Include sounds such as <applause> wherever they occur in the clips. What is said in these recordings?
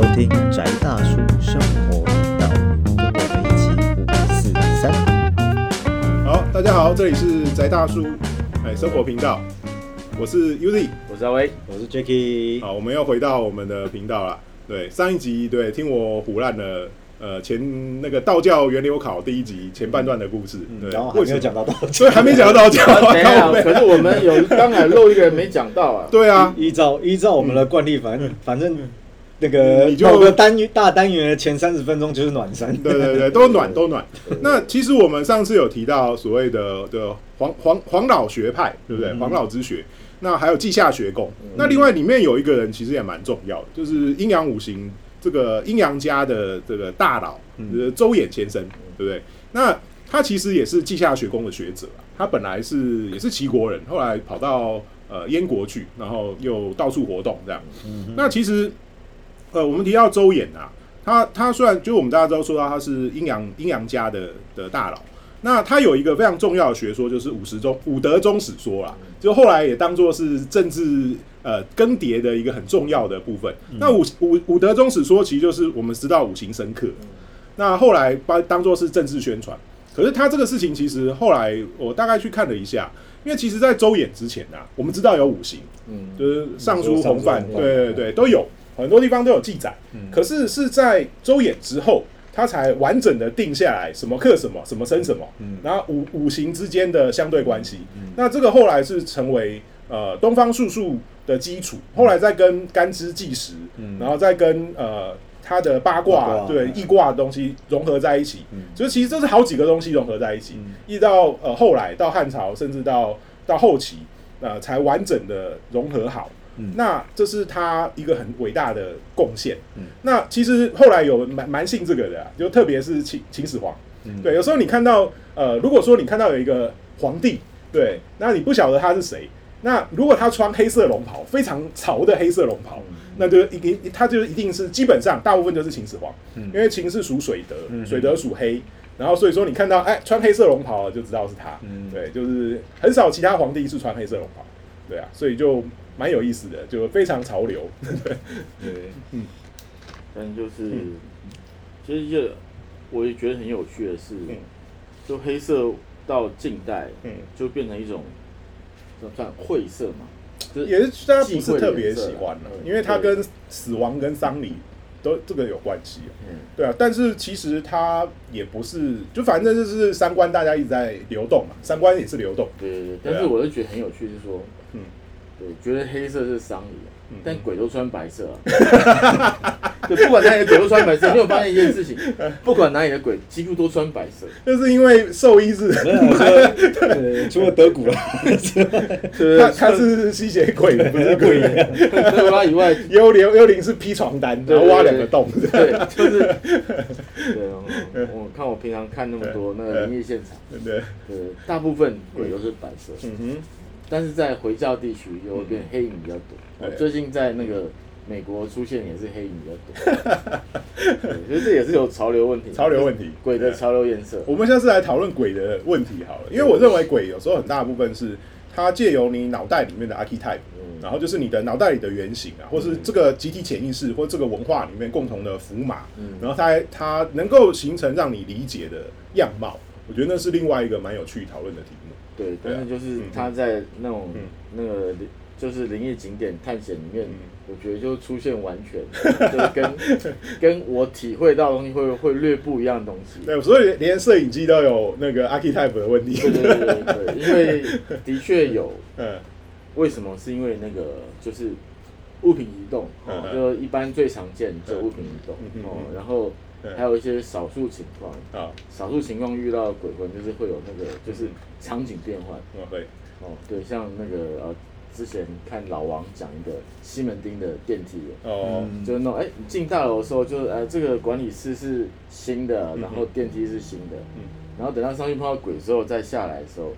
收听宅大叔生活频道，跟我们一起五四三。好，大家好，这里是宅大叔哎生活频道，我是 Uzi。我是阿威，我是 Jacky，好，我们又回到我们的频道了。对，上一集对听我胡乱的，呃，前那个道教源流考第一集前半段的故事，对，然后还没有讲到道所以还没讲到道教，等一下，靠背可是我们有刚才漏一个人没讲到啊。对啊，依照依照我们的惯例，反正反正那个某个单元大单元的前三十分钟就是暖身。对对对，都暖都暖。那其实我们上次有提到所谓的的黄黄黄老学派，对不对？黄老之学。那还有稷下学宫。那另外里面有一个人其实也蛮重要的，就是阴阳五行这个阴阳家的这个大佬，呃，周衍先生，对不对？那他其实也是稷下学宫的学者啊。他本来是也是齐国人，后来跑到呃燕国去，然后又到处活动这样。那其实呃，我们提到周衍啊，他他虽然就我们大家都说到他是阴阳阴阳家的的大佬，那他有一个非常重要的学说，就是五十中五德宗史说啦，就后来也当做是政治呃更迭的一个很重要的部分。那五五五德宗史说，其实就是我们知道五行生克，那后来把当做是政治宣传。可是他这个事情，其实后来我大概去看了一下，因为其实，在周衍之前啊，我们知道有五行，嗯，就是尚书、洪范，对对对，都有很多地方都有记载。可是是在周衍之后，他才完整的定下来什么克什么，什么生什么，然后五五行之间的相对关系。那这个后来是成为呃东方术数的基础，后来再跟干支计时，然后再跟呃。它的八卦对易卦的东西融合在一起，所以其实这是好几个东西融合在一起，一直到呃后来到汉朝，甚至到到后期，呃才完整的融合好。那这是他一个很伟大的贡献。嗯。那其实后来有蛮蛮信这个的、啊，就特别是秦秦始皇。嗯。对，有时候你看到呃，如果说你看到有一个皇帝，对，那你不晓得他是谁。那如果他穿黑色龙袍，非常潮的黑色龙袍，那就一定他就一定是基本上大部分就是秦始皇，因为秦是属水德，水德属黑，然后所以说你看到哎穿黑色龙袍就知道是他，对，就是很少其他皇帝是穿黑色龙袍，对啊，所以就蛮有意思的，就非常潮流，对，对，<laughs> 嗯。但就是，其实这我也觉得很有趣的是，就黑色到近代，嗯。就变成一种，这算晦涩嘛，就是也是大家不是特别喜欢的，嗯因为它跟死亡跟丧礼都这个有关系，嗯。对啊，但是其实它也不是，就反正就是三观大家一直在流动嘛，三观也是流动，对对对，但是我就觉得很有趣，是说，嗯对，觉得黑色是丧礼，但鬼都穿白色啊。<laughs> 对，不管哪里的鬼都穿白色。你有发现一件事情？不管哪里的鬼，几乎都穿白色。就是因为兽医是没有说，对除了德古拉，<laughs> 他他是吸血鬼，不是鬼。除了以外，<laughs> 幽灵幽灵是披床单，然后挖两个洞。对，就是对。我我看我平常看那么多那个灵异现场，对，对，大部分鬼都是白色，嗯哼，但是在回教地区又会变黑影比较多。我最近在那个美国出现也是黑影比较多，<laughs> 对其实这也是有潮流问题，潮流问题鬼的潮流颜色。我们下次来讨论鬼的问题好了，因为我认为鬼有时候很大部分是它借由你脑袋里面的 archetype，然后就是你的脑袋里的原型啊，或是这个集体潜意识或这个文化里面共同的符码，然后它它能够形成让你理解的样貌，我觉得那是另外一个蛮有趣讨论的题目。对，但是就是他在那种嗯那个就是灵异景点探险里面嗯，我觉得就出现完全 <laughs> 就是跟跟我体会到的东西会会略不一样的东西。对，所以连摄影机都有那个 archetype 的问题。对对对对对，因为的确 <laughs> 有，嗯为什么？是因为那个就是物品移动，就一般最常见就物品移动哦，然后嗯还有一些少数情况，啊，少数情况遇到鬼魂就是会有那个就是场景变换。嗯会，哦，对，像那个呃，之前看老王讲一个西门町的电梯。的，哦，就是那种哎，你进大楼的时候，就是呃，这个管理室是新的，嗯然后电梯是新的，嗯。然后等到上去碰到鬼之后再下来的时候，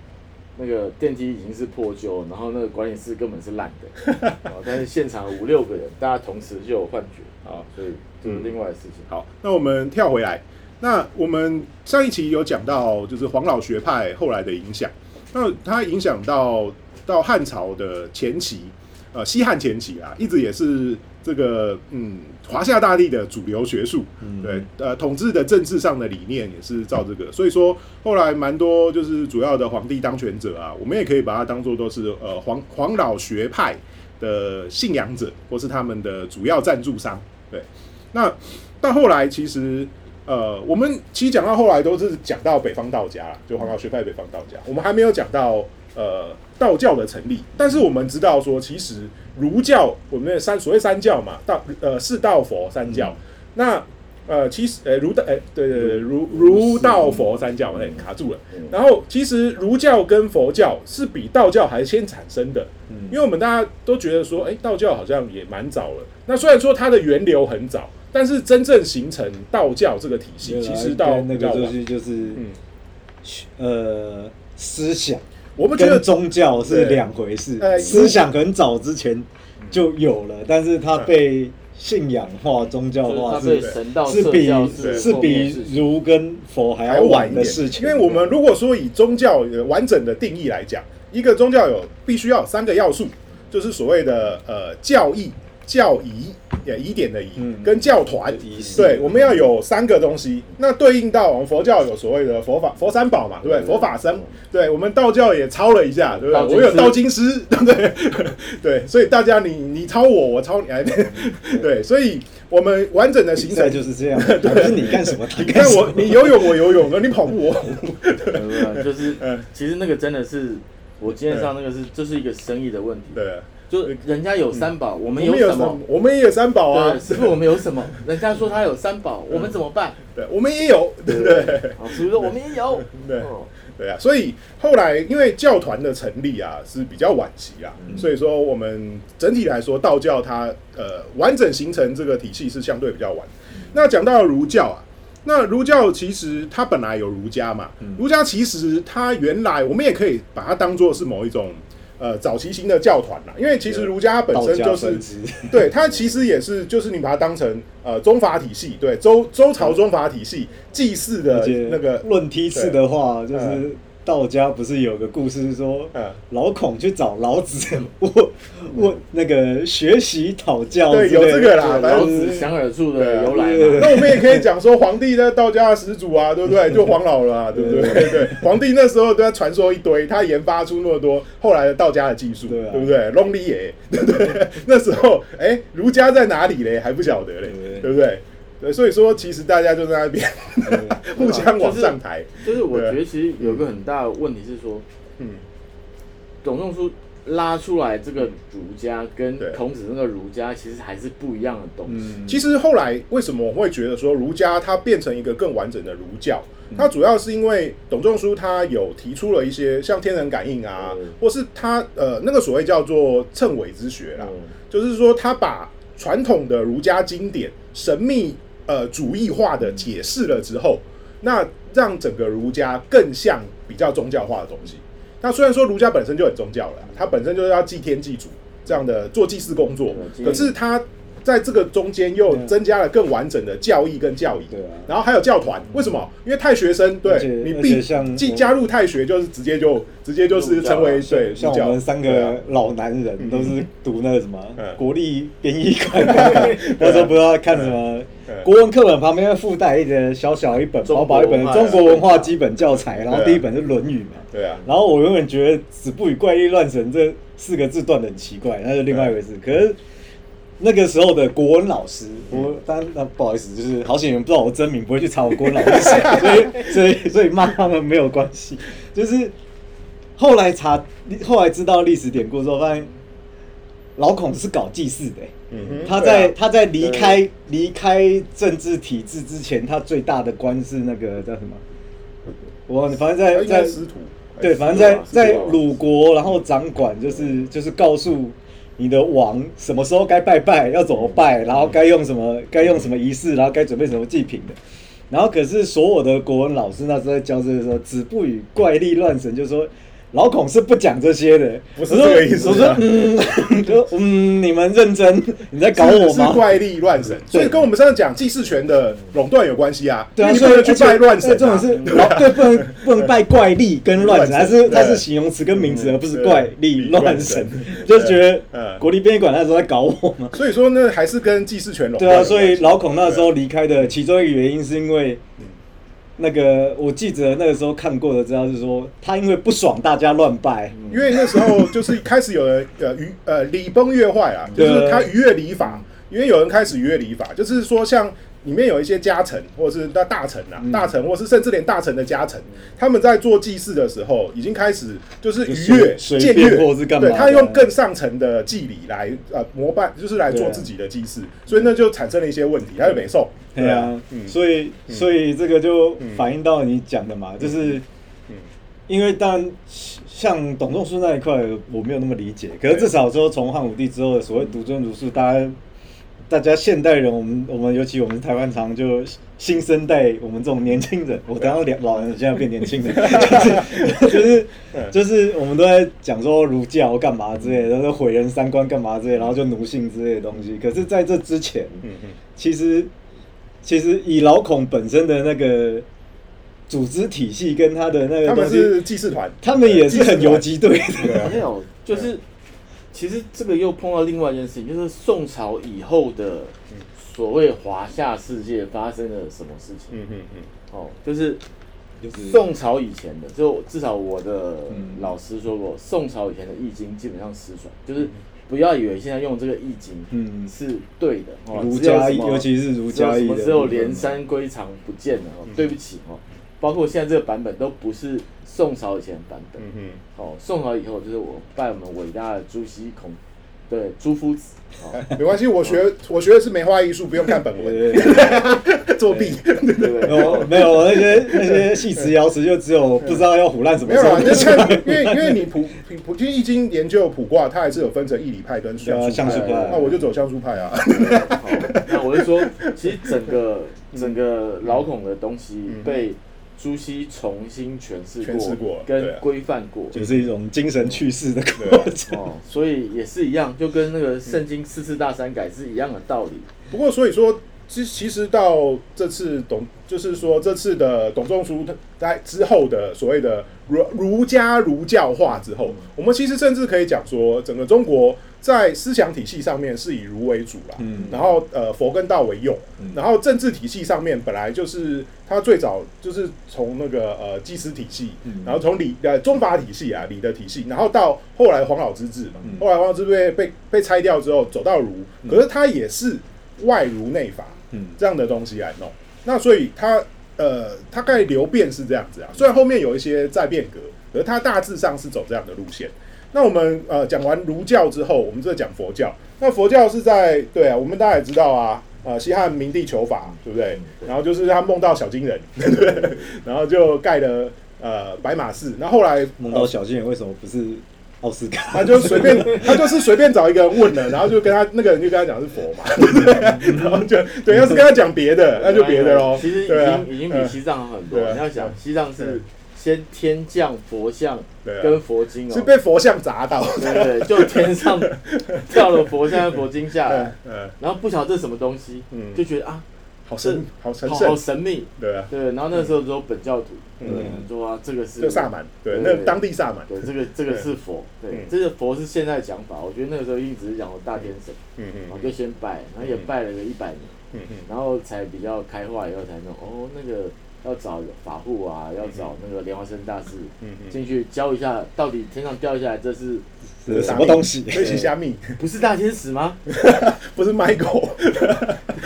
那个电梯已经是破旧，然后那个管理室根本是烂的，<laughs> 哦，但是现场五六个人，大家同时就有幻觉，啊，所以这是另外的事情。好，那我们跳回来，那我们上一期有讲到，就是黄老学派后来的影响，那它影响到到汉朝的前期，呃西汉前期啊，一直也是这个嗯华夏大地的主流学术，嗯。对，呃，统治的政治上的理念也是照这个，所以说后来蛮多就是主要的皇帝当权者啊，我们也可以把它当做都是呃黄黄老学派的信仰者，或是他们的主要赞助商。对，那到后来其实呃，我们其实讲到后来都是讲到北方道家啦，就黄老学派北方道家，我们还没有讲到呃道教的成立，但是我们知道说，其实儒教我们的三所谓三教嘛，道呃是道佛三教，那呃其实呃儒道哎对对对儒儒道佛三教哎卡住了，然后其实儒教跟佛教是比道教还先产生的，嗯。因为我们大家都觉得说，哎，道教好像也蛮早了。那虽然说它的源流很早，但是真正形成道教这个体系，其实到跟那个就比较晚。是就是嗯，呃思想我们觉得宗教是两回事。呃，思想很早之前就有了，但是它被信仰化、宗教就是化是神道是比是比儒跟佛还还要晚的事情，因为我们如果说以宗教完整的定义来讲，一个宗教有必须要有三个要素，就是所谓的呃教义、教仪，也疑点的疑，嗯跟教团。对，我们要有三个东西。那对应到我们佛教有所谓的佛法佛三宝嘛，对不对？佛法僧。对我们道教也抄了一下，对不对？经我有道经师，<laughs> 对不对？<laughs> 对，所以大家你你抄我，我抄你，<laughs> 哎，对，所以我们完整的比形成。就是这样，还不是你干什么他你看干什么我，你游泳我游泳，那你跑步我跑步。就是嗯其实那个真的是我今天上那个是这是一个生意的问题，对，就人家有三宝，我我们有什么？我们也有三宝啊对，，师傅我们有什么？<laughs> 人家说他有三宝，我们怎么办？对，我们也有，对不对？啊，师傅说我们也有，<laughs> 对哦对啊，所以后来因为教团的成立啊是比较晚期啊，所以说我们整体来说道教它呃完整形成这个体系是相对比较晚。那讲到儒教啊，那儒教其实它本来有儒家嘛，儒家其实它原来我们也可以把它当做是某一种。呃，早期型的教团啦，因为其实儒家本身就是，<laughs> 对，它其实也是，就是你把它当成呃宗法体系，对周周朝宗法体系祭祀的那个，论梯次的话，就嗯。是道家不是有个故事是说，嗯，老孔去找老子 <laughs> 问问那个学习讨教有这个啦老子想耳处对啊的由来。那我们也可以讲说，皇帝呢，道家的始祖啊，对不对？<laughs> 就黄老了、啊，对不对？对，皇帝那时候都在传说一堆，他研发出那么多后来的道家的技术，对啊不对？龙里也，对不对？<laughs> 那时候，哎，儒家在哪里嘞？还不晓得嘞，对对不对？对，所以说其实大家就在那边 <laughs> 互相往上抬，就是我对。觉得其实有个很大的问题是说，嗯，董仲舒拉出来这个儒家跟孔子那个儒家其实还是不一样的东西。嗯，其实后来为什么我会觉得说儒家它变成一个更完整的儒教？它主要是因为董仲舒他有提出了一些像天人感应啊嗯，或是他呃那个所谓叫做谶纬之学啦，嗯。就是说他把传统的儒家经典神秘呃主义化的解释了之后，那让整个儒家更像比较宗教化的东西。那虽然说儒家本身就很宗教了，它本身就是要祭天祭祖这样的做祭祀工作，可是它在这个中间又增加了更完整的教义跟教义。对啊。然后还有教团，为什么？因为太学生，对你必像进加入太学，就是直接就直接就是成为对像我们三个老男人都是读那个什么嗯。国立编译馆，<laughs> 那时候不知道看什么嗯。国文课本旁边附带一个小小一本、薄薄一本中国文化基本教材，然后第一本是《论语》嘛。对啊，然后我永远觉得“子不语怪力乱神”这四个字断的很奇怪，那是另外一回事。可是那个时候的国文老师，我当然那不好意思，就是好险你们不知道我真名，不会去查我国文老师 <laughs> 谁，所以所以所以骂他们没有关系。就是后来查，后来知道历史典故之后，发现老孔是搞祭祀的、欸。嗯他在、啊。他在离开离开政治体制之前，他最大的官是那个叫什么？我反正在在师徒，对，哎反正在在鲁国，然后掌管就是就是告诉你的王什么时候该拜拜，要怎么拜，然后该用什么该用什么仪式，然后该准备什么祭品的。然后可是所有的国文老师那时候在教这个时候，子不语怪力乱神，就说老孔是不讲这些的，不是这个意思我说啊嗯，<laughs> 就嗯，你们认真，<laughs> 你在搞我吗？是怪力乱神，所以跟我们上次讲祭祀权的垄断有关系啊。对啊，你不能去所以而且拜乱神啊。这种是老对，不能不能拜怪力跟乱神，乱神它是它是形容词跟名词，嗯而不是怪力力乱乱神神，就觉得嗯国立编译馆那时候在搞我嘛。所以说呢，还是跟祭祀权垄断对啊。所以老孔那时候离开的其中一个原因是因为嗯那个我记得那个时候看过的资料是说，他因为不爽大家乱拜，因为那时候就是开始有人呃愚呃礼崩乐坏啊，就是他逾越礼法，因为有人开始逾越礼法，就是说像里面有一些家臣或者是那大臣啊，嗯。大臣或是甚至连大臣的家臣，他们在做祭祀的时候已经开始就是就逾越随随便僭越，或是干嘛对他用更上层的祭礼来呃膜拜，就是来做自己的祭祀，所以那就产生了一些问题，他就没送，对啊，嗯。所以所以这个就反映到你讲的嘛，就是嗯。因为当然像董仲舒那一块我没有那么理解，可是至少说从汉武帝之后的所谓独尊儒术，大家大家现代人，我们我们尤其我们台湾常就新生代，我们这种年轻人，我等下两老人现在变年轻人，<laughs> 就是就是就是我们都在讲说儒教干嘛之类的，然后毁人三观干嘛之类，然后就奴性之类的东西。可是在这之前，嗯嗯其实其实以老孔本身的那个组织体系跟他的那个他们是祭祀团，他们也是很游击队的。没有，就是其实这个又碰到另外一件事情，就是宋朝以后的所谓华夏世界发生了什么事情？嗯嗯嗯，哦，就是宋朝以前的，就至少我的嗯。老师说过，宋朝以前的易经基本上失传，就是不要以为现在用这个易经嗯。是对的哦，儒家易，尤其是儒家易的只有什么只有连山归藏不见了哦，对不起哦，包括现在这个版本都不是宋朝以前的版本。嗯嗯哦，宋朝以后就是我拜我们伟大的朱熹孔，对朱夫子。<laughs> 没关系，我学我学的是梅花艺术，不用看本文，<laughs> 作弊。对不对？没有没有那些那些戏词瑶词，就只有不知道要胡乱怎么没有啊，你 <laughs> 就看，因为因为你卜卜卜听易经研究普卦，它还是有分成义理派跟相术派。相术派那我就走相术派啊。好，那我就说，其实整个整个老孔的东西嗯。被朱熹重新诠释诠释过对跟啊规范过。就是一种精神去世的过程。哦，所以也是一样，就跟那个圣经四次大删改是一样的道理。不过所以说，其其实到这次董，就是说这次的董仲舒在之后的所谓的儒儒家儒教化之后，我们其实甚至可以讲说，整个中国在思想体系上面是以儒为主啦，嗯。然后呃佛跟道为用，嗯。然后政治体系上面本来就是它最早就是从那个呃祭司体系，嗯。然后从礼呃中法体系啊礼的体系，然后到后来黄老之治嘛，嗯。后来黄老之治被被被拆掉之后走到儒，可是它也是外儒内法嗯。这样的东西来弄，那所以它呃大概流变是这样子啊，虽然后面有一些在变革，可是它大致上是走这样的路线。那我们呃讲完儒教之后，我们再讲佛教。那佛教是在对啊，我们大家也知道啊，呃，西汉明帝求法，对不对？然后就是他梦到小金人，对不对？然后就盖了呃白马寺。那后来梦到小金人为什么不是奥斯卡？他就随便，<laughs> 他就是随便找一个人问了，然后就跟他那个人就跟他讲是佛嘛，对不对？然后就对，要是跟他讲别的，那就别的喽。其实已对啊经已经比嗯西藏好很多。你要想，西藏是先天降佛像跟佛经哦，是被佛像砸到。对对，对就天上 <laughs> 掉了佛像跟佛经下来，嗯然后不晓得这是什么东西，嗯。就觉得啊，好神，好神好好，神秘。对啊，对，然后那时候只有本教徒，嗯。对，说啊，这个是就萨满，对，那当地萨满，对，这个这个是佛，对嗯，这个佛是现在讲法，我觉得那个时候一定只是讲大天神，嗯嗯，我就先拜，然后也拜了个一百年，嗯嗯。然后才比较开化以后才弄，哦，那个要找法护啊，要找那个莲花生大师进去教一下，到底天上掉下来这是什么东西？这是虾米，<laughs> 不是大天使吗？<laughs> 不是 Michael，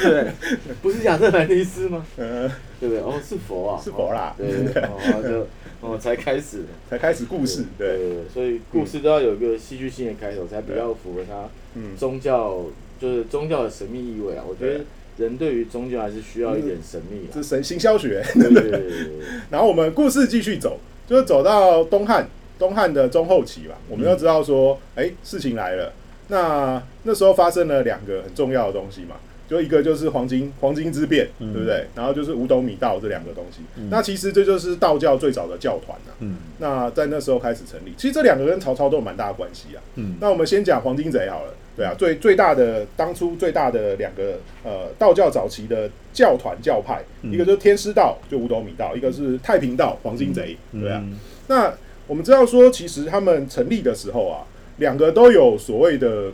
对，<laughs> 不是亚特兰蒂斯吗？呃，对不对？哦，是佛啊，是佛啦。哦对对对，哦，然后就哦才开始，才开始故事，对，对，所以故事都要有一个戏剧性的开头，才比较符合它嗯，宗教就是宗教的神秘意味啊。我觉得人对于宗教还是需要一点神秘啊。这神行销学。对对对对对然后我们故事继续走，就是走到东汉，东汉的中后期吧。我们要知道说，哎、事情来了。那那时候发生了两个很重要的东西嘛。就一个就是黄金黄金之变，嗯对不对？然后就是五斗米道这两个东西。那其实这就是道教最早的教团啊。嗯那在那时候开始成立，其实这两个跟曹操都有蛮大的关系啊。嗯那我们先讲黄金贼好了，对啊，最最大的当初最大的两个呃道教早期的教团教派，嗯一个就是天师道，就五斗米道，一个是太平道黄金贼，对啊。嗯那我们知道说，其实他们成立的时候啊，两个都有所谓的，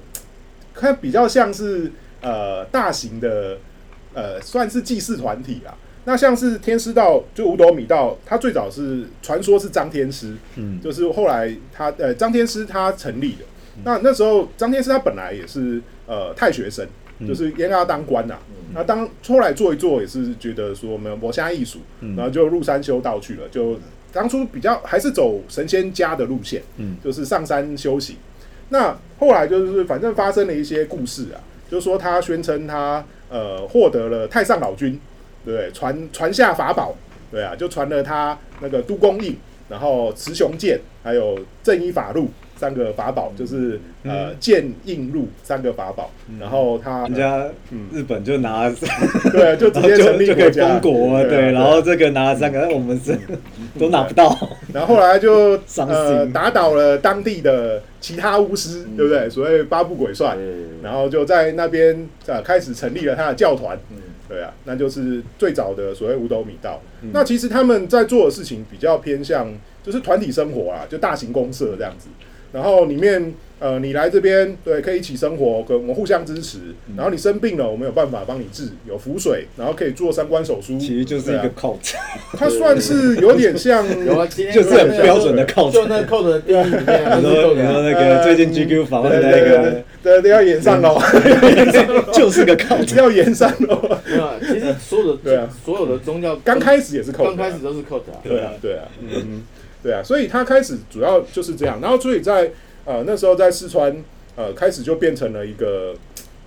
看比较像是呃大型的呃算是祭祀团体啦。那像是天师道，就五斗米道，它最早是传说是张天师，嗯就是后来他呃张天师他成立的。那那时候张天师他本来也是呃太学生，嗯就是应该要当官呐、那当后来做一做也是觉得说没有磨下艺术，嗯然后就入山修道去了。就当初比较还是走神仙家的路线，嗯就是上山修行。那后来就是反正发生了一些故事啊，就说他宣称他呃获得了太上老君，对不对？传传下法宝，对啊，就传了他那个都公印，然后雌雄剑，还有正一法录三个法宝，就是呃剑印路三个法宝，然后他人家嗯。日本就拿，<laughs> 对就直接成立就就可以国家封国，啊对，然后这个拿了三个，但我们是 <laughs> 都拿不到，<laughs> 然后后来就伤呃心。打倒了当地的其他巫师，对不对？所谓八部鬼帅，然后就在那边呃开始成立了他的教团，嗯。对啊，那就是最早的所谓五斗米道。那其实他们在做的事情比较偏向就是团体生活啊，就大型公社这样子。然后里面呃，你来这边对，可以一起生活，可我们互相支持。然后你生病了，我们有办法帮你治，有浮水，然后可以做三关手术。其实就是一个对啊 cult，它算是有点像 <laughs> 有啊，今天就是很标准的扣 cult 就那扣的定义里面啊，你说你说那个最近 GQ 访问的那对个，对对对，要演上喽，就是个 cult，要演上喽。没有啊，其实所有的对啊。所有的宗教刚开始也是扣，刚开始都是扣的啊，对啊，对啊，嗯，对啊，所以他开始主要就是这样，然后所以在呃那时候在四川呃开始就变成了一个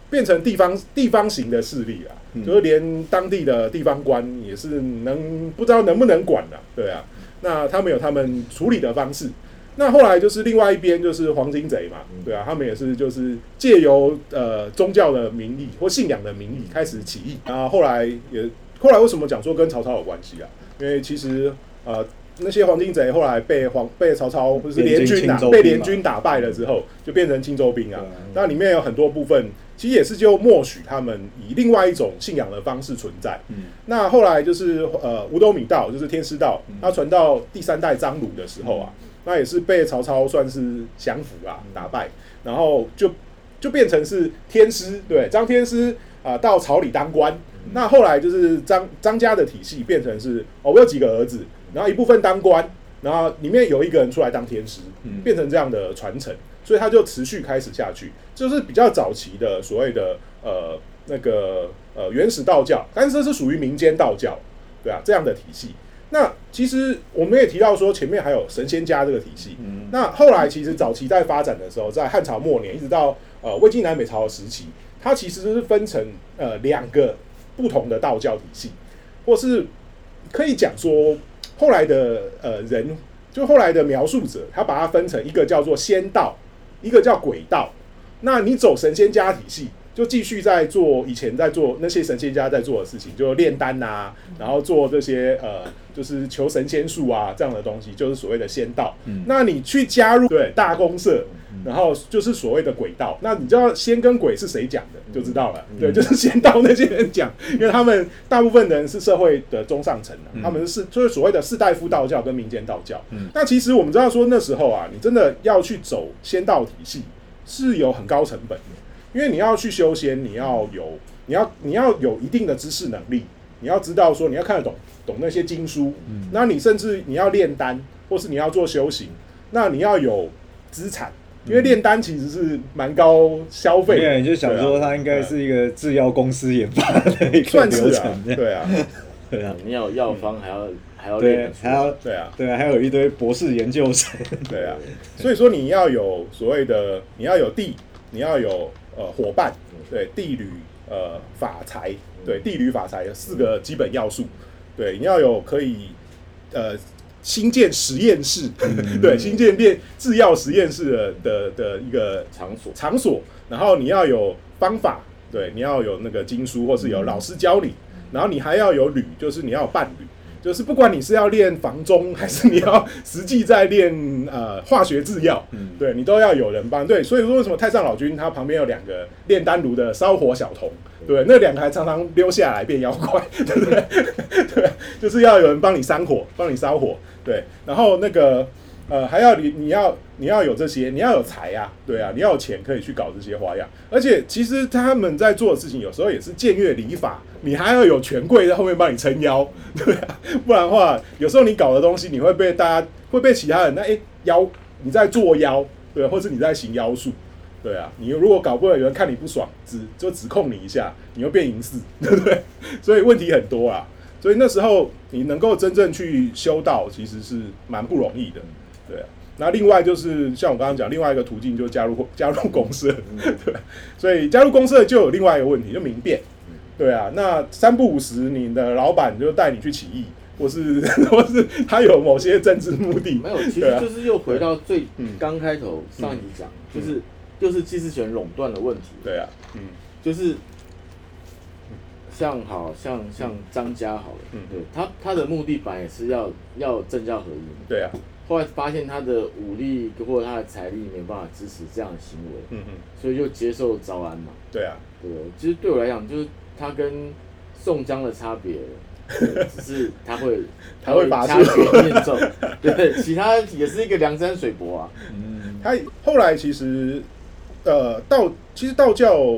变成地方地方型的势力啊，就是连当地的地方官也是能不知道能不能管的、对啊，那他们有他们处理的方式。那后来就是另外一边就是黄金贼嘛，对啊，他们也是就是借由呃宗教的名义或信仰的名义开始起义，然后后来也后来为什么讲说跟曹操有关系啊？因为其实呃那些黄金贼后来被黄被曹操或者是联军打被联军打败了之后，就变成青州兵啊。那里面有很多部分其实也是就默许他们以另外一种信仰的方式存在。嗯。那后来就是呃五斗米道，就是天师道，他传到第三代张鲁的时候啊，那也是被曹操算是降服啊，打败，然后就就变成是天师，对张天师啊、到朝里当官。那后来就是张张家的体系变成是哦，我有几个儿子，然后一部分当官，然后里面有一个人出来当天师，嗯变成这样的传承，所以他就持续开始下去，就是比较早期的所谓的呃那个呃原始道教，但是这是属于民间道教，对啊这样的体系。那其实我们也提到说，前面还有神仙家这个体系。嗯那后来其实早期在发展的时候，在汉朝末年一直到呃魏晋南北朝的时期，它其实是分成呃两个不同的道教体系，或是可以讲说后来的呃人，就后来的描述者，他把它分成一个叫做仙道，一个叫鬼道。那你走神仙家体系，就继续在做以前在做那些神仙家在做的事情，就炼丹呐、然后做这些呃，就是求神仙术啊这样的东西，就是所谓的仙道。那你去加入对大公社，然后就是所谓的鬼道。那你知道仙跟鬼是谁讲的，就知道了。对，就是仙道那些人讲，因为他们大部分人是社会的中上层、啊，他们是就是所谓的士大夫道教跟民间道教。那其实我们知道说那时候啊，你真的要去走仙道体系是有很高成本的，因为你要去修仙，你要有你要你要有一定的知识能力，你要知道说你要看得懂懂那些经书，那你甚至你要炼丹，或是你要做修行，那你要有资产。因为炼丹其实是蛮高消费的，对，你就想说它应该是一个制药公司研发的一个流程，，对啊，<laughs> 对啊，你要有药方，还要还要对还要对啊，对啊，还有一堆博士研究生，对啊，所以说你要有所谓的，你要有地，你要有呃伙伴，对地旅呃法财，对地旅法财有四个基本要素，对，你要有可以呃新建实验室，<laughs> 对，新建变制药实验室的的的一个场所，场所，然后你要有方法，对，你要有那个经书，或是有老师教你，然后你还要有旅，就是你要有伴侣。就是不管你是要练房中，<laughs> 还是你要实际在练呃化学制药，嗯对你都要有人帮。对，所以说为什么太上老君他旁边有两个炼丹炉的烧火小童，对，那两个还常常溜下来变妖怪，<laughs> 对不对？<laughs> 对，就是要有人帮你扇火，帮你烧火，对，然后那个呃还要你你要你要有这些，你要有财啊，对啊，你要有钱可以去搞这些花样。而且其实他们在做的事情有时候也是僭越礼法，你还要有权贵在后面帮你撑腰，对啊，不然的话，有时候你搞的东西你会被大家会被其他人那哎妖你在做妖，对，或是你在行妖术。对啊，你如果搞不好有人看你不爽，指就指控你一下，你又变淫事，对不对？所以问题很多啊。所以那时候你能够真正去修道，其实是蛮不容易的，对啊。那另外就是像我刚刚讲，另外一个途径就加入加入公社，<laughs> 对。所以加入公社就有另外一个问题，就民变，对啊。那三不五时，你的老板就带你去起义，或是或是他有某些政治目的，没有，其实就是又回到最嗯。刚开头上一集讲，就是就是知识权垄断的问题，对啊，嗯。就是像好像像张家好了，嗯。对他他的目的本来也是要要政教合一，对啊，后来发现他的武力或者他的财力没有办法支持这样的行为，嗯嗯，所以就接受招安嘛，对啊，对？其实对我来讲，就是他跟宋江的差别，<laughs> 只是他会他会拔掐出诀念咒，对，其他也是一个梁山水泊啊，嗯，他后来其实呃道其实道教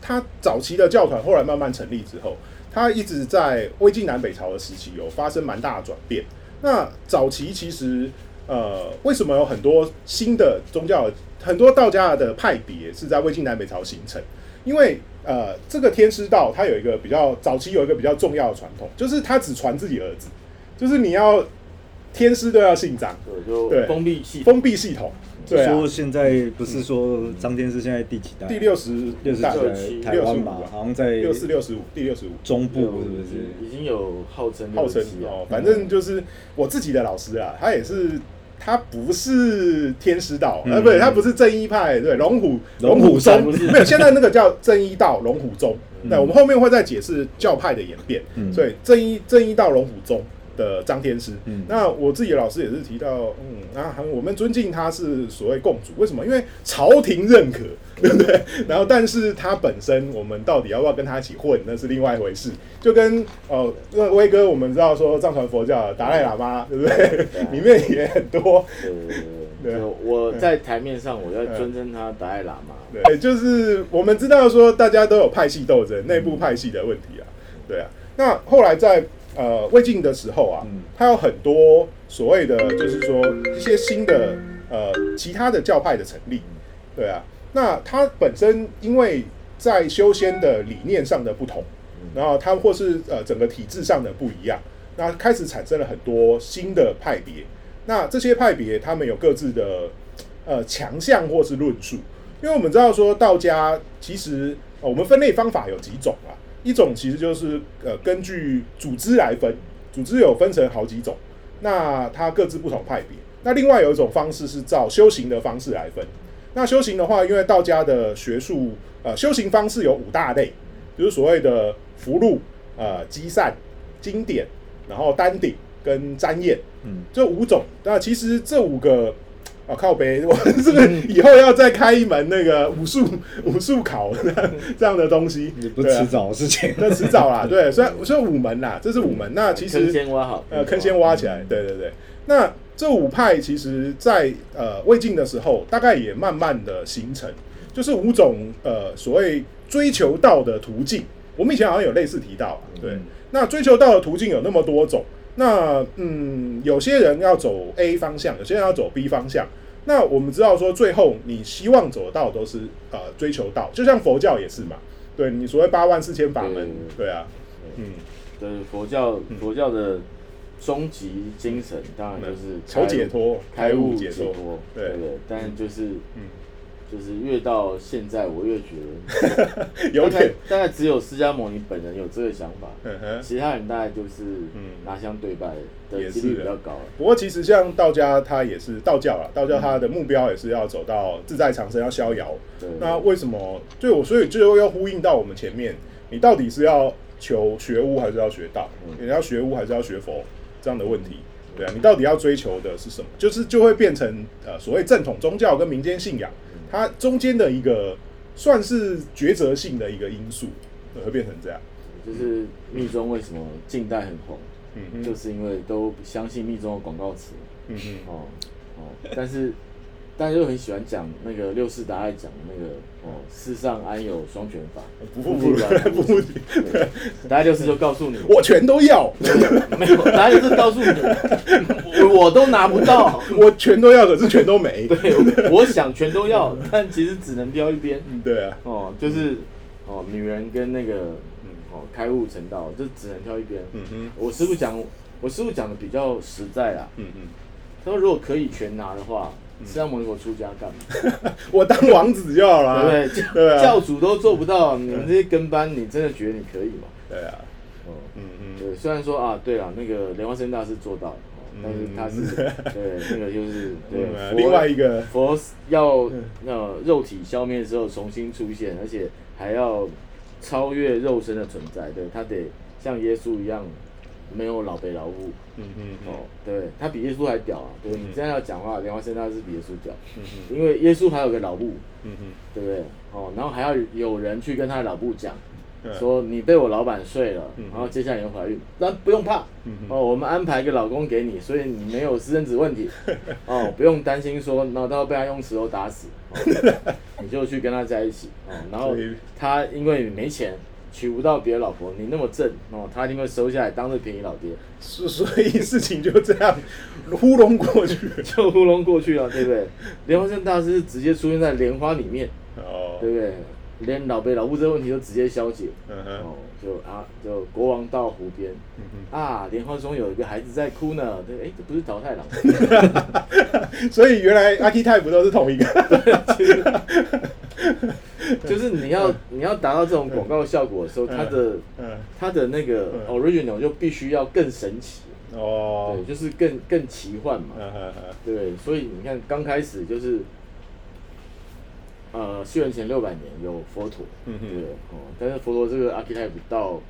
他早期的教团后来慢慢成立之后，他一直在魏晋南北朝的时期有发生蛮大的转变。那早期其实呃为什么有很多新的宗教，很多道家的派别是在魏晋南北朝形成？因为呃这个天师道它有一个比较早期有一个比较重要的传统，就是它只传自己儿子，就是你要天师都要姓张，对，封闭系统。封闭系统。对啊，说现在不是说张天师现在第几代？第六十六十几代台湾65嘛啊，好像在六四六十五，第六十五。中部是不是？已经有号称号称67啊哦，反正就是我自己的老师啊，他也是，他不是天师道，嗯。呃，不对，他不是正一派，对，龙虎龙虎宗 <laughs> 没有，现在那个叫正一道龙虎宗，嗯。对，我们后面会再解释教派的演变，嗯。所以正一正一道龙虎宗。的张天师，嗯那我自己的老师也是提到，嗯，啊，我们尊敬他是所谓共主，为什么？因为朝廷认可，<laughs> 对不对？然后，但是他本身，我们到底要不要跟他一起混，那是另外一回事。就跟呃，那威哥，我们知道说藏传佛教达赖喇嘛，对不对？<laughs> 里面也很多，对我在台面上我要尊称他达赖喇嘛，对，就是我们知道说大家都有派系斗争，内部派系的问题啊，对啊。那后来在呃魏晋的时候啊嗯，它有很多所谓的就是说一些新的呃其他的教派的成立，对啊。那它本身因为在修仙的理念上的不同，然后它或是呃整个体制上的不一样，那开始产生了很多新的派别。那这些派别他们有各自的呃强项或是论述，因为我们知道说道家其实、呃我们分类方法有几种啊，一种其实就是呃根据组织来分，组织有分成好几种，那它各自不同派别。那另外有一种方式是照修行的方式来分。那修行的话，因为道家的学术呃修行方式有五大类，就是所谓的福禄、呃积善、经典，然后丹顶跟占验。嗯，这五种，那其实这五个啊靠北，我们是不是以后要再开一门那个武术 <laughs> 武术考这样的东西？对迟早的事情。那迟早啦，<laughs> 对，所以所以五门啦，这是五门，那其坑实先挖好，呃坑先挖起来，对对对。那这五派其实在呃魏晋的时候，大概也慢慢的形成，就是五种呃所谓追求道的途径。我们以前好像有类似提到啊，对。嗯那追求道的途径有那么多种，那嗯，有些人要走 A 方向，有些人要走 B 方向。那我们知道说，最后你希望走的道都是呃追求道，就像佛教也是嘛，对你所谓八万四千法门，对对啊，嗯，对佛教佛教的终极精神当然就是求解脱、开悟解解脱，对对？对，但就是嗯就是越到现在，我越觉得 <laughs> 有点，大概只有释迦牟尼本人有这个想法。其他人大概就是嗯拿香对拜也的几率是比较高。不过其实像道家，他也是道教啦，道教他的目标也是要走到自在长生，要逍遥。那为什么？就我所以最后要呼应到我们前面，你到底是要求学巫还是要学道？嗯你要学巫还是要学佛？这样的问题，对啊，你到底要追求的是什么？就是就会变成呃所谓正统宗教跟民间信仰，嗯它中间的一个算是抉择性的一个因素，对会变成这样。就是密宗为什么近代很红，嗯，就是因为都相信密宗的广告词。嗯嗯，哦哦，但是大家又很喜欢讲那个六四，大家讲那个哦，世上安有双全法，不不不然不不，大家六四就告诉你，我全都要，没有，达六世告诉你，我我都拿不到，<laughs> 我全都要，可是全都没。对，我想全都要，但其实只能挑一边。嗯对啊，哦，就是哦，女人跟那个哦开悟成道，就只能挑一边。嗯哼，我师傅讲，我师傅讲的比较实在啦。嗯嗯，他说如果可以全拿的话，释迦牟尼佛出家干嘛？<laughs> 我当王子就好了。对不对？教对啊教主都做不到，你们这些跟班，你真的觉得你可以吗？对啊，哦，嗯嗯，对，虽然说啊，对了，那个莲花生大师做到了，哦但是他是 <laughs> 对那个就是对嗯啊佛另外一个佛要那肉体消灭之后重新出现，而且还要超越肉身的存在，对他得像耶稣一样没有老北老物。嗯嗯哦，对他比耶稣还屌啊！对嗯你这样要讲话，莲花生大师比耶稣屌，嗯嗯。因为耶稣还有个老布，嗯嗯。对不对？哦，然后还要有人去跟他的老布讲。嗯，说你被我老板睡了嗯，然后接下来你会怀孕，但不用怕。哦，我们安排一个老公给你，所以你没有私生子问题。<laughs> 哦，不用担心说，然后到被他用石头打死，哦你就去跟他在一起。哦，然后他因为没钱娶不到别的老婆，你那么正哦，他一定会收下来当着便宜老爹，所 <laughs> 所以事情就这样糊弄过去。<laughs> 就糊弄过去了，对不对？莲花生大师直接出现在莲花里面，哦，对不对？连老辈老夫这个问题都直接消解。嗯，哦，就啊，就国王到湖边，嗯啊，莲花中有一个孩子在哭呢。对，哎，这不是桃太郎，<laughs> 所以原来阿基泰不都是同一个？<laughs> 就是你要你要达到这种广告效果的时候，它的嗯，它的那个嗯。original 就必须要更神奇，哦，对，就是更更奇幻嘛，对，所以你看刚开始就是，呃，西元前六百年有佛陀，嗯对，哦，但是佛陀这个 archetype 到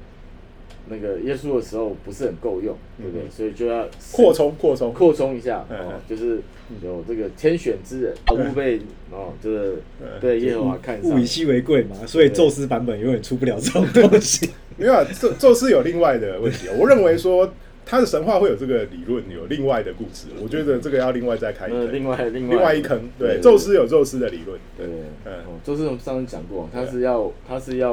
那个耶稣的时候不是很够用，对不对？嗯所以就要扩充扩充，扩充一下，嗯哦，就是有这个天选之人，而不被哦，就是嗯被耶和华看上物以。稀为贵嘛，所以宙斯版本永远出不了这种东西。<laughs> 没有啊，宙宙斯有另外的问题。我认为说他的神话会有这个理论，有另外的故事。我觉得这个要另外再开一呃，坑，另外另外一坑。对，对宙斯有宙斯的理论。对，嗯宙斯我们上次讲过，他是要他是要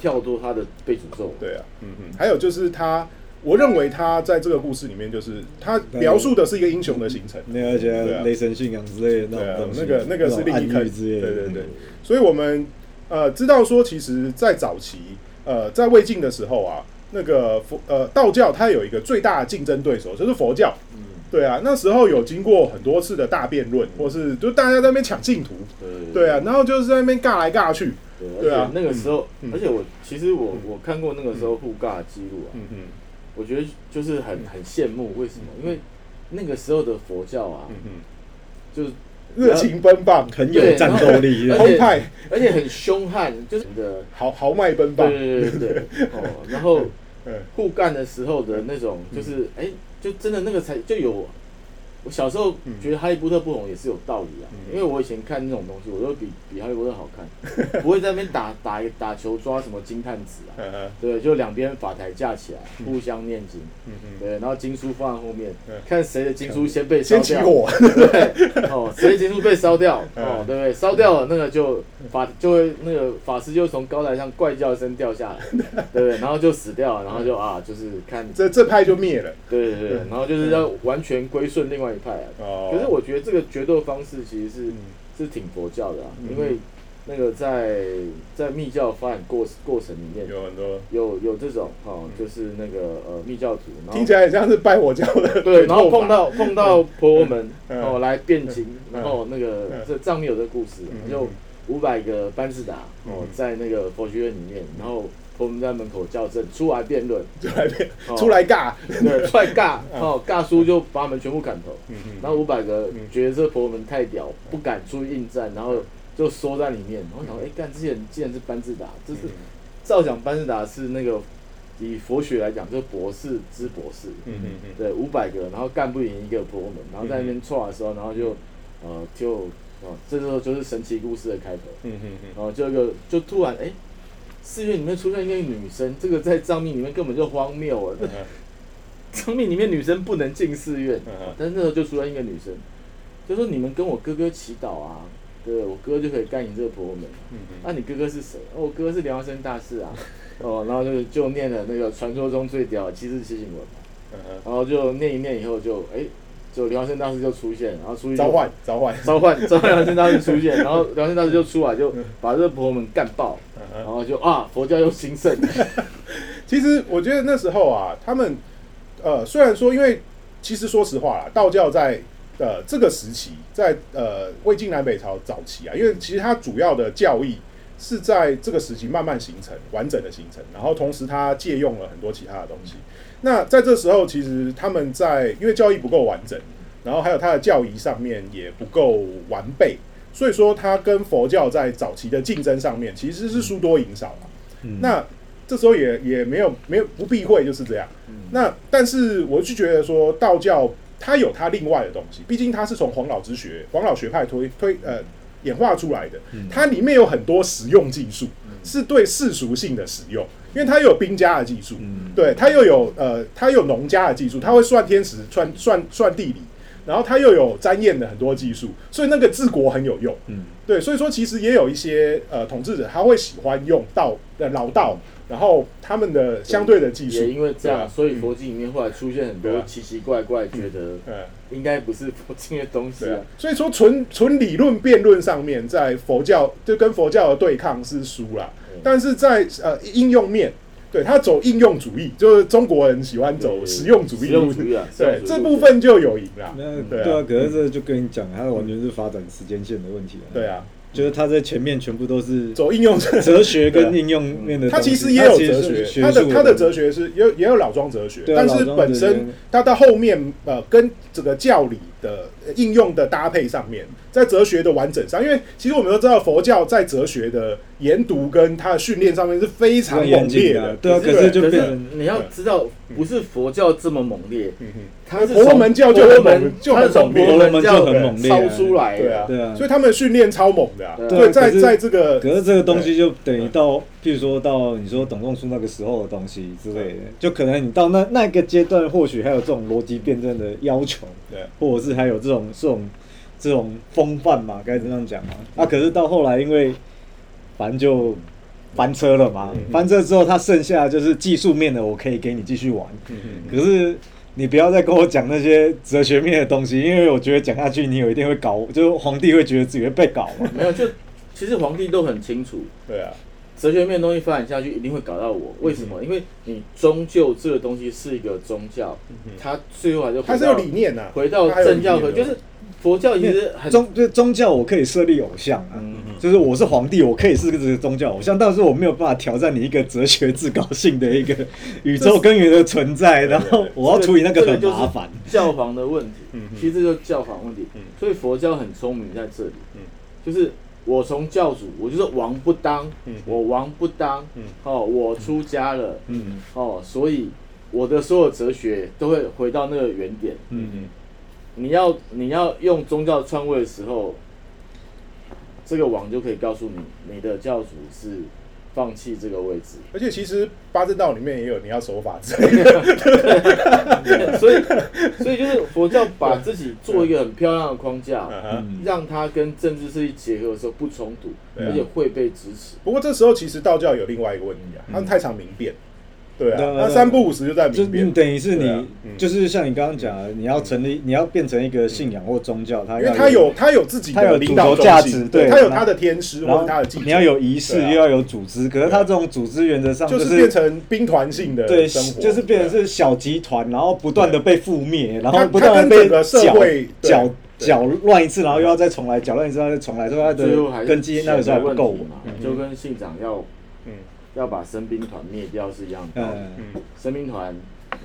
跳脱他的被诅咒，对啊，嗯嗯。还有就是他，我认为他在这个故事里面，就是他描述的是一个英雄的形成。那而且雷神信仰之类的那种东，西，那个那个是另一坑那种暗喻之类的。对对对，所以我们呃知道说，其实，在早期呃在魏晋的时候啊，那个佛呃道教它有一个最大的竞争对手就是佛教。嗯，对啊，那时候有经过很多次的大辩论，或是就大家在那边抢净土。对对啊，然后就是在那边尬来尬去。对，对啊而且那个时候，而且我其实我我看过那个时候互尬的记录啊，嗯嗯我觉得就是很很羡慕，为什么？因为那个时候的佛教啊嗯，嗯，就是 <laughs> 热情奔放，很有战斗力澎湃，而且很凶悍，就是的豪豪迈奔放。对对对对对哦，然后 <laughs> 嗯互干的时候的那种，就是哎，就真的那个才就有。我小时候觉得《哈利波特》不红也是有道理啊，嗯。因为我以前看那种东西，我都比比《哈利波特》好看，<laughs> 不会在那边打打打球抓什么金探子啊，对，就两边法台架起来，嗯。互相念经，嗯嗯，对，然后经书放在后面嗯，看谁的经书先被烧掉，先起火。<laughs> 对，哦，谁的经书被烧掉，<laughs> 嗯。哦，对不对？烧掉了，那个就法就会那个法师就从高台上怪叫声掉下来，对不对？然后就死掉了，然后就啊，就是看，这这派就灭了。对对对，然后就是要完全归顺另外一派啊。哦，可是我觉得这个决斗方式其实是嗯。是挺佛教的啊，嗯因为那个在在密教发展过过程里面，有很多。有有这种哦，就是那个呃密教徒，然后听起来很像是拜火教的 <laughs> 对，然后碰到碰到婆罗门嗯。哦来辩经，嗯。然后那个嗯。这藏密有这个故事嗯，就五百个班士达嗯。哦在那个佛学院里面，然后婆罗门在门口叫阵，出来辩论，出来变哦。出来尬，对，<laughs> 出来尬。哦尬输就把他们全部砍头，嗯嗯。五百个嗯觉得这婆罗门太屌，不敢出去应战，然后就缩在里面，然后想说，哎，干这些人既然是班智达，就是嗯。照讲班智达是那个以佛学来讲，就是博士之博士，嗯嗯嗯。对，五百个，然后干不赢一个婆罗门，然后在那边错的时候，然后就呃就哦，这时候就是神奇故事的开头，嗯嗯嗯。然后就一个就突然哎，寺院里面出现一个女生，这个在藏密里面根本就荒谬了，嗯。藏密里面女生不能进寺院但是那时候就出现一个女生，就说你们跟我哥哥祈祷啊，对我哥就可以干你这个婆罗门。嗯那、你哥哥是谁？哦，我哥哥是梁生大士啊。哦，然后就就念了那个传说中最屌的七字七行文然后就念一念以后就哎，就梁生大师就出现，然后出现就召唤召唤，召唤召唤梁生大师出现，然后梁生大师就出来就把这个婆罗门干爆，然后就啊佛教又兴盛。<laughs> 其实我觉得那时候啊，他们呃，虽然说，因为其实说实话啦，道教在呃这个时期，在呃魏晋南北朝早期啊，因为其实它主要的教义是在这个时期慢慢形成、完整的形成，然后同时它借用了很多其他的东西。那在这时候，其实他们在因为教义不够完整，然后还有他的教仪上面也不够完备，所以说他跟佛教在早期的竞争上面其实是输多赢少啊。嗯那这时候也也没有没有不避讳就是这样。那但是我就觉得说道教它有它另外的东西，毕竟它是从黄老之学、黄老学派推推呃演化出来的，它里面有很多实用技术，是对世俗性的使用，因为它又有兵家的技术，嗯对，它又有呃它又有农家的技术，它会算天时、算算算地理。然后它又有占验的很多技术，所以那个治国很有用。嗯对，所以说其实也有一些呃统治者他会喜欢用道呃老道，然后他们的相对的技术，也因为这样，啊所以佛经里面后来出现很多奇奇怪怪，觉得嗯，应该不是佛经的东西啊。啊。，所以说纯纯理论辩论上面，在佛教就跟佛教的对抗是输啦。嗯，但是在呃应用面，对他走应用主义，就是中国人喜欢走对实用主义。对这部分就有赢了，那对啊。对啊，可是这就跟你讲，它完全是发展时间线的问题了对，啊，就是他在前面全部都是走应用哲学跟应用面的东西，它其实也有哲学，他的他的哲学是也有也有老庄哲学，但是本身他到后面呃跟这个教理的应用的搭配上面，在哲学的完整上，因为其实我们都知道佛教在哲学的研读跟它的训练上面是非常猛烈的。对啊，可可是就是变你要知道，不是佛教这么猛烈，嗯哼。它是佛门教就很猛就很猛烈。婆罗门教很猛烈啊。超出来的，对啊，对啊。所以他们训练超猛的啊，对在在这个可是这个东西就等于到，譬如说到你说董仲舒那个时候的东西之类的，就可能你到那那个阶段，或许还有这种逻辑辩证的要求，对。或者是还有这种这种这种风范嘛，该这样讲嘛。啊，可是到后来，因为反正就翻车了嘛，嗯。翻车之后，他剩下就是技术面的，我可以给你继续玩。可是你不要再跟我讲那些哲学面的东西，因为我觉得讲下去，你有一定会搞，就是皇帝会觉得自己会被搞嘛。没有就其实皇帝都很清楚，对啊，哲学面的东西发展下去一定会搞到我。为什么？因为你终究这个东西是一个宗教，它最后还是回它是有到理念呐，回到正教和，就是佛教其实很宗就宗教，我可以设立偶像啊，嗯就是我是皇帝，我可以是个这个宗教偶像，但是我没有办法挑战你一个哲学至高性的一个 <laughs> 宇宙根源的存在，然后我要处理那个很麻烦。教皇的问题嗯哼，其实这就是教皇问题嗯。所以佛教很聪明在这里嗯，就是我从教主，我就是王不当嗯，我王不当嗯，哦，我出家了，嗯。哦，所以我的所有哲学都会回到那个原点。你要你要用宗教篡位的时候，这个王就可以告诉你，你的教主是放弃这个位置。而且其实八正道里面也有你要守法之类的，所以，所以就是佛教把自己做一个很漂亮的框架，<laughs> 让它跟政治势力结合的时候不冲突，啊。而且会被支持。不过这时候其实道教有另外一个问题啊，他们太常民变，对啊对啊，那三不五时就在就民变，等于是对啊你嗯，就是像你刚刚讲的，你要成立，你要变成一个信仰或宗教，它要因为他有他有自己他有的领导主轴价值对然后他有他的天师然后或者他的祭你要有仪式，对啊。又要有组织，可是它这种组织原则上就是是变成兵团性的对生，活，就是变成是小集团，然后不断的被覆灭，然后不断的它跟被整个社搅会对搅对。搅乱一次，然后又要再重来，搅乱一次，然后再重来，所以它最后还是的根基那个时候还不够嘛嗯，就跟信长要嗯要把生兵团灭掉是一样的道理。嗯，嗯生兵团，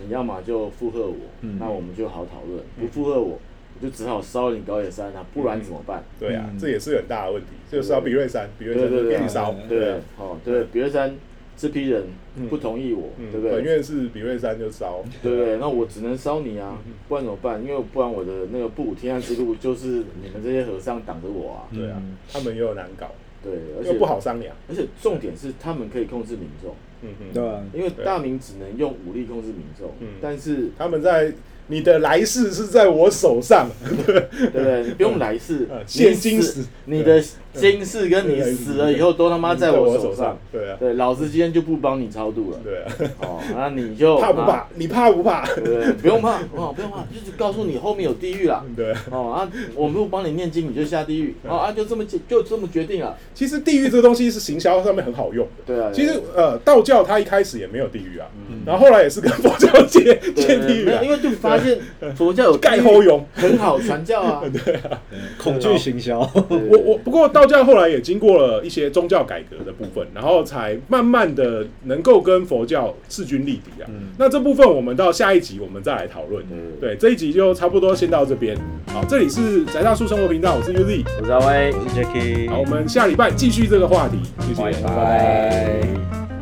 你要么就附和我，嗯那我们就好讨论；不附和我，我就只好烧你高野山啊，不然怎么办？对啊嗯，这也是很大的问题，就是烧比瑞山，比瑞山就烧，对对啊，哦，对，比瑞山这批人嗯不同意我，嗯，对不对？本院是比瑞山就烧，对不对？那我只能烧你啊嗯，不然怎么办？因为不然我的那个不武天下之路就是你们这些和尚挡着我啊。对啊嗯，他们又有难搞，对，而且又不好商量，而且重点是他们可以控制民众，嗯嗯，对吧？因为大明只能用武力控制民众嗯，但是他们在你的来世是在我手上，对不对？你不用来世 <laughs> 现今死死你的今世跟你死了以后都他妈在我手上。，对啊，对，老子今天就不帮你超度了。对啊，哦，那你就怕不怕？你怕不怕？对不用怕，哦，不用怕，就是告诉你后面有地狱啦。对啊，<laughs> 哦啊，我没有帮你念经，你就下地狱。哦啊，就这么决就这么决定了。其实地狱这个东西是行销上面很好用的。对啊，其实呃，道教它一开始也没有地狱啊，嗯然后后来也是跟佛教借对借地狱啊，因为就发现佛教有盖后用。很好传教啊。<laughs> 对啊恐惧行销，对我我不过道教后来也经过了一些宗教改革的部分，然后才慢慢的能够跟佛教势均力敌啊。嗯那这部分我们到下一集我们再来讨论。嗯对，这一集就差不多先到这边。好，这里是宅大叔生活频道，我是 Uzi。我是阿威，我是 Jacky，好，我们下礼拜继续这个话题，谢谢，拜拜。